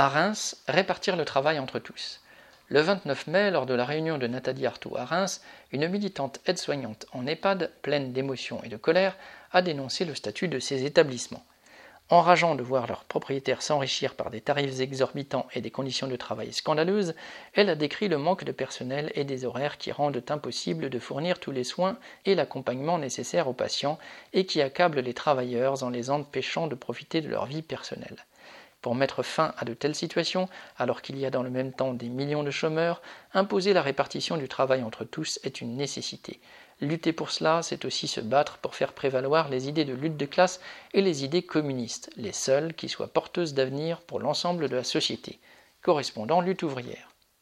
À Reims, répartir le travail entre tous. Le 29 mai, lors de la réunion de Nathalie Artaud à Reims, une militante aide-soignante en EHPAD, pleine d'émotion et de colère, a dénoncé le statut de ces établissements. Enrageant de voir leurs propriétaires s'enrichir par des tarifs exorbitants et des conditions de travail scandaleuses, elle a décrit le manque de personnel et des horaires qui rendent impossible de fournir tous les soins et l'accompagnement nécessaires aux patients et qui accablent les travailleurs en les empêchant de profiter de leur vie personnelle. Pour mettre fin à de telles situations, alors qu'il y a dans le même temps des millions de chômeurs, imposer la répartition du travail entre tous est une nécessité. Lutter pour cela, c'est aussi se battre pour faire prévaloir les idées de lutte de classe et les idées communistes, les seules qui soient porteuses d'avenir pour l'ensemble de la société. Correspondant lutte ouvrière.